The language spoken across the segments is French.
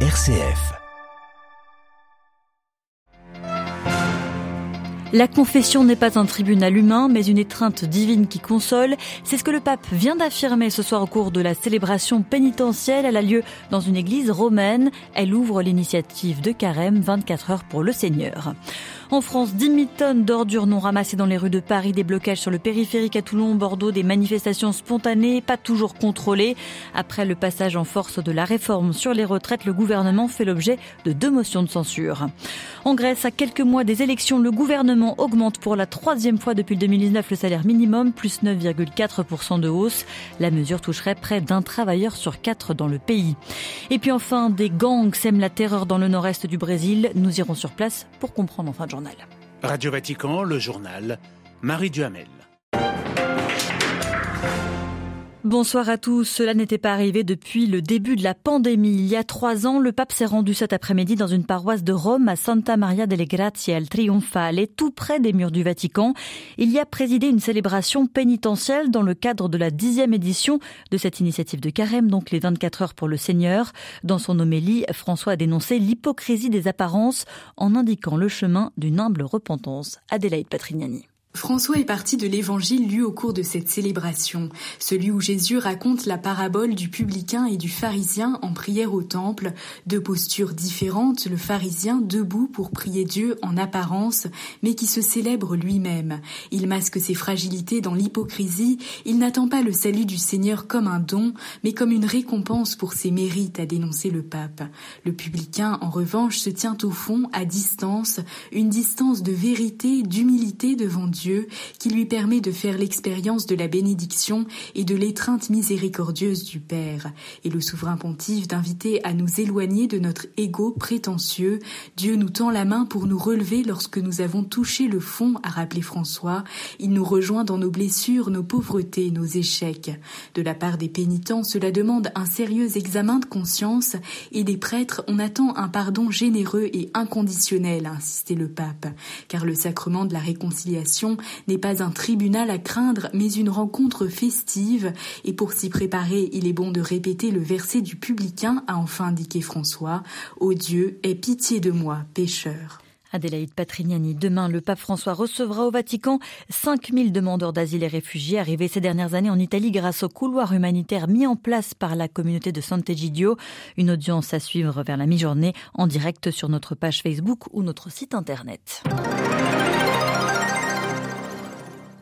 RCF. La confession n'est pas un tribunal humain, mais une étreinte divine qui console. C'est ce que le pape vient d'affirmer ce soir au cours de la célébration pénitentielle. Elle a lieu dans une église romaine. Elle ouvre l'initiative de carême 24 heures pour le Seigneur. En France, 10 000 tonnes d'ordures non ramassées dans les rues de Paris, des blocages sur le périphérique à Toulon, Bordeaux, des manifestations spontanées, pas toujours contrôlées. Après le passage en force de la réforme sur les retraites, le gouvernement fait l'objet de deux motions de censure. En Grèce, à quelques mois des élections, le gouvernement augmente pour la troisième fois depuis 2019 le salaire minimum, plus 9,4% de hausse. La mesure toucherait près d'un travailleur sur quatre dans le pays. Et puis enfin, des gangs sèment la terreur dans le nord-est du Brésil. Nous irons sur place pour comprendre en fin de Radio Vatican, le journal, Marie Duhamel. Bonsoir à tous. Cela n'était pas arrivé depuis le début de la pandémie. Il y a trois ans, le pape s'est rendu cet après-midi dans une paroisse de Rome à Santa Maria delle Grazie al Trionfale, tout près des murs du Vatican. Il y a présidé une célébration pénitentielle dans le cadre de la dixième édition de cette initiative de carême, donc les 24 heures pour le Seigneur. Dans son homélie, François a dénoncé l'hypocrisie des apparences en indiquant le chemin d'une humble repentance. Adélaïde Patrignani. François est parti de l'évangile lu au cours de cette célébration, celui où Jésus raconte la parabole du publicain et du pharisien en prière au temple, deux postures différentes, le pharisien debout pour prier Dieu en apparence, mais qui se célèbre lui-même. Il masque ses fragilités dans l'hypocrisie, il n'attend pas le salut du Seigneur comme un don, mais comme une récompense pour ses mérites, a dénoncé le pape. Le publicain, en revanche, se tient au fond, à distance, une distance de vérité, d'humilité devant Dieu, qui lui permet de faire l'expérience de la bénédiction et de l'étreinte miséricordieuse du Père, et le souverain pontife d'inviter à nous éloigner de notre ego prétentieux. Dieu nous tend la main pour nous relever lorsque nous avons touché le fond, a rappelé François. Il nous rejoint dans nos blessures, nos pauvretés, nos échecs. De la part des pénitents, cela demande un sérieux examen de conscience, et des prêtres, on attend un pardon généreux et inconditionnel, a insisté le pape, car le sacrement de la réconciliation n'est pas un tribunal à craindre, mais une rencontre festive, et pour s'y préparer, il est bon de répéter le verset du publicain, a enfin indiqué François. Ô Dieu, aie pitié de moi, pécheur. Adélaïde Patrignani. Demain, le pape François recevra au Vatican 5000 demandeurs d'asile et réfugiés arrivés ces dernières années en Italie grâce au couloir humanitaire mis en place par la communauté de Sant'Egidio. Une audience à suivre vers la mi-journée en direct sur notre page Facebook ou notre site internet.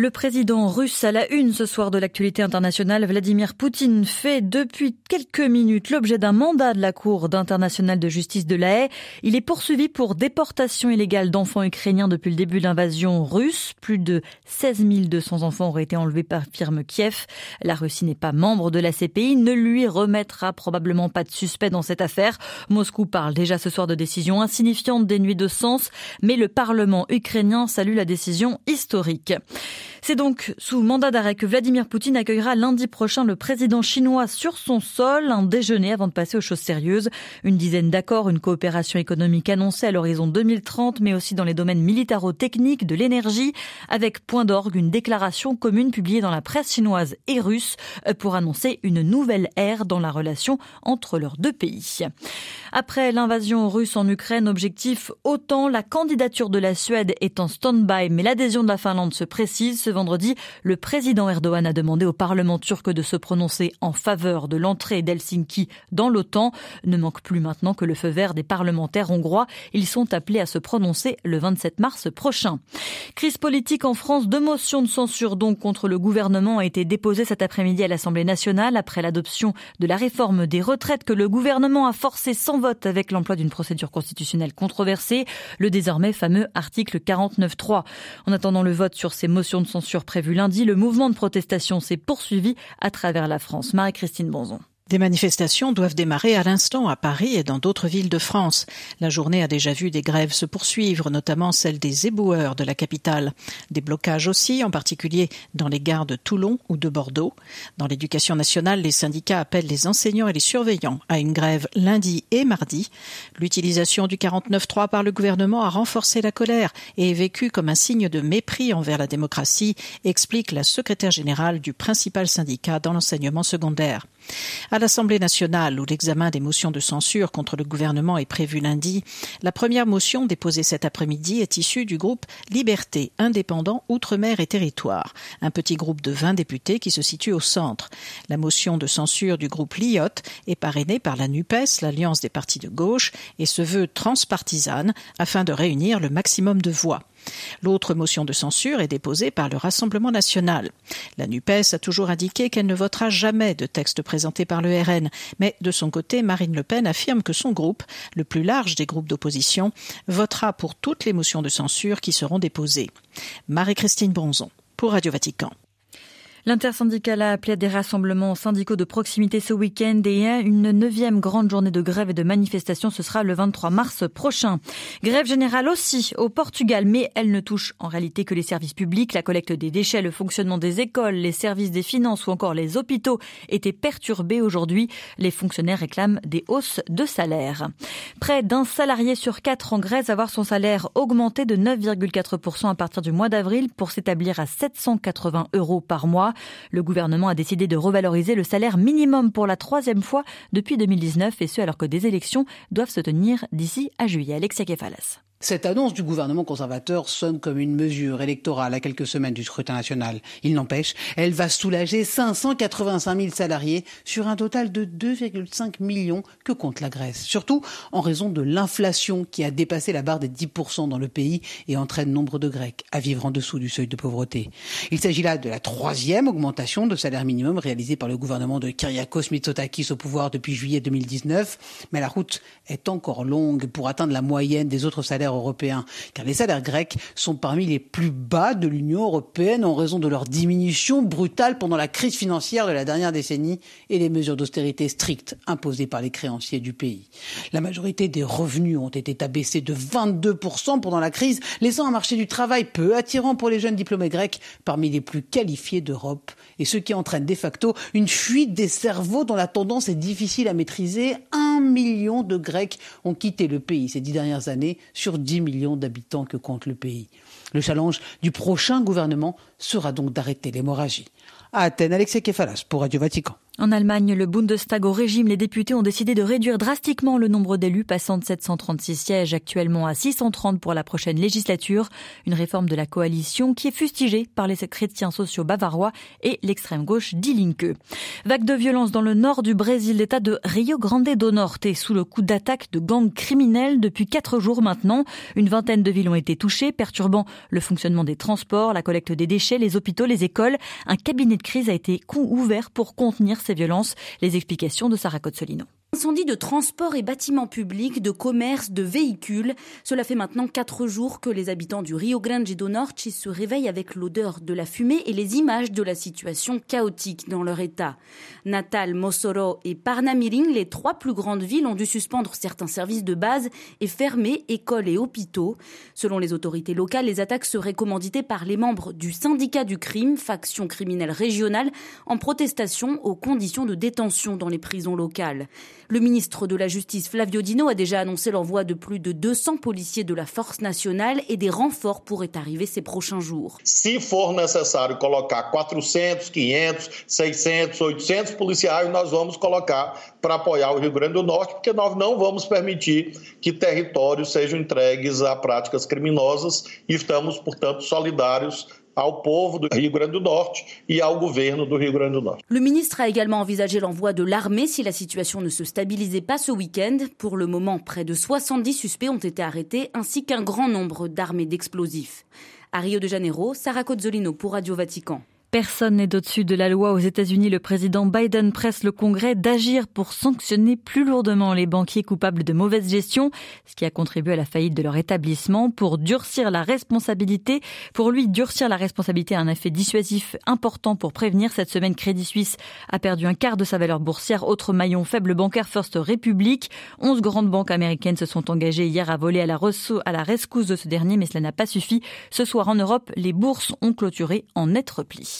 Le président russe à la une ce soir de l'actualité internationale, Vladimir Poutine, fait depuis quelques minutes l'objet d'un mandat de la Cour internationale de justice de la Haye. Il est poursuivi pour déportation illégale d'enfants ukrainiens depuis le début de l'invasion russe. Plus de 16 200 enfants auraient été enlevés par firme Kiev. La Russie n'est pas membre de la CPI, ne lui remettra probablement pas de suspect dans cette affaire. Moscou parle déjà ce soir de décision insignifiante dénuée de sens, mais le Parlement ukrainien salue la décision historique. C'est donc sous mandat d'arrêt que Vladimir Poutine accueillera lundi prochain le président chinois sur son sol, un déjeuner avant de passer aux choses sérieuses. Une dizaine d'accords, une coopération économique annoncée à l'horizon 2030, mais aussi dans les domaines militaro-techniques, de l'énergie, avec point d'orgue une déclaration commune publiée dans la presse chinoise et russe pour annoncer une nouvelle ère dans la relation entre leurs deux pays. Après l'invasion russe en Ukraine, objectif autant la candidature de la Suède est en stand-by, mais l'adhésion de la Finlande se précise vendredi, le président Erdogan a demandé au Parlement turc de se prononcer en faveur de l'entrée d'Helsinki dans l'OTAN. Ne manque plus maintenant que le feu vert des parlementaires hongrois. Ils sont appelés à se prononcer le 27 mars prochain. Crise politique en France, deux motions de censure donc contre le gouvernement ont été déposées cet après-midi à l'Assemblée nationale après l'adoption de la réforme des retraites que le gouvernement a forcé sans vote avec l'emploi d'une procédure constitutionnelle controversée, le désormais fameux article 49.3. En attendant le vote sur ces motions de censure, prévue lundi, le mouvement de protestation s'est poursuivi à travers la France. Marie-Christine Bonzon. Des manifestations doivent démarrer à l'instant à Paris et dans d'autres villes de France. La journée a déjà vu des grèves se poursuivre, notamment celle des éboueurs de la capitale. Des blocages aussi, en particulier dans les gares de Toulon ou de Bordeaux. Dans l'éducation nationale, les syndicats appellent les enseignants et les surveillants à une grève lundi et mardi. L'utilisation du 49.3 par le gouvernement a renforcé la colère et est vécue comme un signe de mépris envers la démocratie, explique la secrétaire générale du principal syndicat dans l'enseignement secondaire. À l'Assemblée nationale, où l'examen des motions de censure contre le gouvernement est prévu lundi, la première motion déposée cet après-midi est issue du groupe Liberté, indépendant, Outre-mer et Territoire, un petit groupe de 20 députés qui se situe au centre. La motion de censure du groupe LIOT est parrainée par la NUPES, l'Alliance des partis de gauche, et se veut transpartisane afin de réunir le maximum de voix. L'autre motion de censure est déposée par le Rassemblement national. La NUPES a toujours indiqué qu'elle ne votera jamais de texte présenté par le RN, mais de son côté, Marine Le Pen affirme que son groupe, le plus large des groupes d'opposition, votera pour toutes les motions de censure qui seront déposées. Marie-Christine Bronzon pour Radio Vatican. L'intersyndicale a appelé à des rassemblements syndicaux de proximité ce week-end et une neuvième grande journée de grève et de manifestation. Ce sera le 23 mars prochain. Grève générale aussi au Portugal, mais elle ne touche en réalité que les services publics. La collecte des déchets, le fonctionnement des écoles, les services des finances ou encore les hôpitaux étaient perturbés aujourd'hui. Les fonctionnaires réclament des hausses de salaire. Près d'un salarié sur quatre en Grèce va voir son salaire augmenter de 9,4% à partir du mois d'avril pour s'établir à 780 euros par mois. Le gouvernement a décidé de revaloriser le salaire minimum pour la troisième fois depuis 2019 et ce alors que des élections doivent se tenir d'ici à juillet. Alexia Kefalas. Cette annonce du gouvernement conservateur sonne comme une mesure électorale à quelques semaines du scrutin national. Il n'empêche, elle va soulager 585 000 salariés sur un total de 2,5 millions que compte la Grèce. Surtout en raison de l'inflation qui a dépassé la barre des 10% dans le pays et entraîne nombre de Grecs à vivre en dessous du seuil de pauvreté. Il s'agit là de la troisième augmentation de salaire minimum réalisée par le gouvernement de Kyriakos Mitsotakis au pouvoir depuis juillet 2019. Mais la route est encore longue pour atteindre la moyenne des autres salaires européens, car les salaires grecs sont parmi les plus bas de l'Union européenne en raison de leur diminution brutale pendant la crise financière de la dernière décennie et les mesures d'austérité strictes imposées par les créanciers du pays. La majorité des revenus ont été abaissés de 22% pendant la crise, laissant un marché du travail peu attirant pour les jeunes diplômés grecs parmi les plus qualifiés d'Europe, et ce qui entraîne de facto une fuite des cerveaux dont la tendance est difficile à maîtriser. Un million de Grecs ont quitté le pays ces dix dernières années sur 10 millions d'habitants que compte le pays. Le challenge du prochain gouvernement sera donc d'arrêter l'hémorragie. À Athènes, Alexei Kefalas pour Radio Vatican. En Allemagne, le Bundestag au régime, les députés ont décidé de réduire drastiquement le nombre d'élus, passant de 736 sièges actuellement à 630 pour la prochaine législature. Une réforme de la coalition qui est fustigée par les chrétiens sociaux bavarois et l'extrême gauche d'Ilinke. Vague de violence dans le nord du Brésil, l'état de Rio Grande do Norte est sous le coup d'attaque de gangs criminels depuis quatre jours maintenant. Une vingtaine de villes ont été touchées, perturbant le fonctionnement des transports, la collecte des déchets, les hôpitaux, les écoles. Un cabinet de crise a été ouvert pour contenir ces violences. Les explications de Sarah Cotsolino. Incendie de transport et bâtiments publics, de commerce, de véhicules. Cela fait maintenant quatre jours que les habitants du Rio Grande do Norte se réveillent avec l'odeur de la fumée et les images de la situation chaotique dans leur état. Natal, Mosoro et Parnamirim, les trois plus grandes villes, ont dû suspendre certains services de base et fermer écoles et hôpitaux. Selon les autorités locales, les attaques seraient commanditées par les membres du syndicat du crime, faction criminelle régionale, en protestation aux conditions de détention dans les prisons locales. Le ministre de la Justice Flavio Dino a déjà annoncé l'envoi de plus de 200 policiers de la force nationale et des renforts pourraient arriver ces prochains jours. Si for necessário colocar 400, 500, 600, 800 policiais, nós vamos colocar para apoiar o Rio Grande do Norte, porque nós não vamos permitir que territórios sejam entregues a práticas criminosas e estamos, portanto, solidários au povo du Rio Grande do Norte et au gouvernement du Rio Grande do Norte. Le ministre a également envisagé l'envoi de l'armée si la situation ne se stabilisait pas ce week-end. Pour le moment, près de 70 suspects ont été arrêtés ainsi qu'un grand nombre d'armées d'explosifs. À Rio de Janeiro, Sarah Cozzolino pour Radio Vatican. Personne n'est au-dessus de la loi aux États-Unis. Le président Biden presse le Congrès d'agir pour sanctionner plus lourdement les banquiers coupables de mauvaise gestion, ce qui a contribué à la faillite de leur établissement, pour durcir la responsabilité. Pour lui, durcir la responsabilité a un effet dissuasif important pour prévenir. Cette semaine, Crédit Suisse a perdu un quart de sa valeur boursière. Autre maillon faible bancaire, First Republic. Onze grandes banques américaines se sont engagées hier à voler à la, à la rescousse de ce dernier, mais cela n'a pas suffi. Ce soir en Europe, les bourses ont clôturé en net repli.